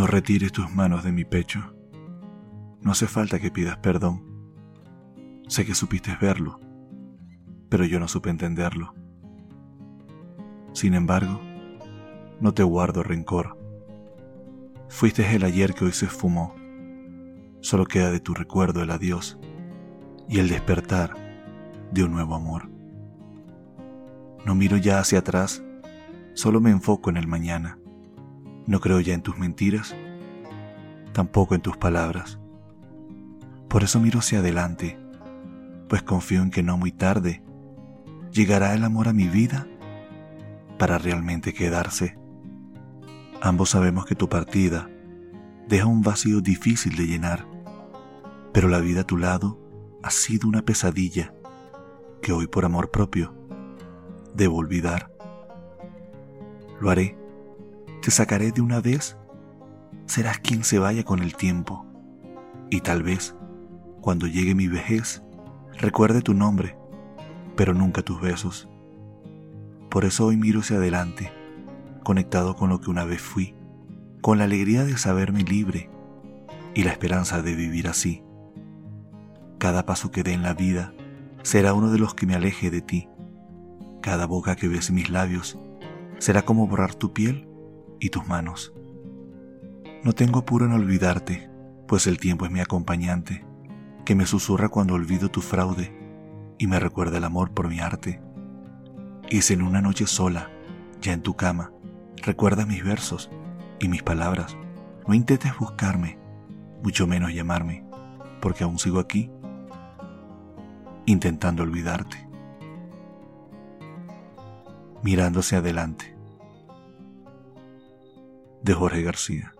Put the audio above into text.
No retires tus manos de mi pecho. No hace falta que pidas perdón. Sé que supiste verlo, pero yo no supe entenderlo. Sin embargo, no te guardo rencor. Fuiste el ayer que hoy se esfumó. Solo queda de tu recuerdo el adiós y el despertar de un nuevo amor. No miro ya hacia atrás, solo me enfoco en el mañana. No creo ya en tus mentiras, tampoco en tus palabras. Por eso miro hacia adelante, pues confío en que no muy tarde llegará el amor a mi vida para realmente quedarse. Ambos sabemos que tu partida deja un vacío difícil de llenar, pero la vida a tu lado ha sido una pesadilla que hoy por amor propio debo olvidar. Lo haré, te sacaré de una vez, serás quien se vaya con el tiempo y tal vez cuando llegue mi vejez recuerde tu nombre, pero nunca tus besos. Por eso hoy miro hacia adelante, conectado con lo que una vez fui, con la alegría de saberme libre y la esperanza de vivir así. Cada paso que dé en la vida será uno de los que me aleje de ti. Cada boca que bese mis labios será como borrar tu piel y tus manos. No tengo apuro en olvidarte, pues el tiempo es mi acompañante, que me susurra cuando olvido tu fraude y me recuerda el amor por mi arte. Y si en una noche sola, ya en tu cama, recuerda mis versos y mis palabras, no intentes buscarme, mucho menos llamarme, porque aún sigo aquí, intentando olvidarte, mirándose adelante. De Jorge García.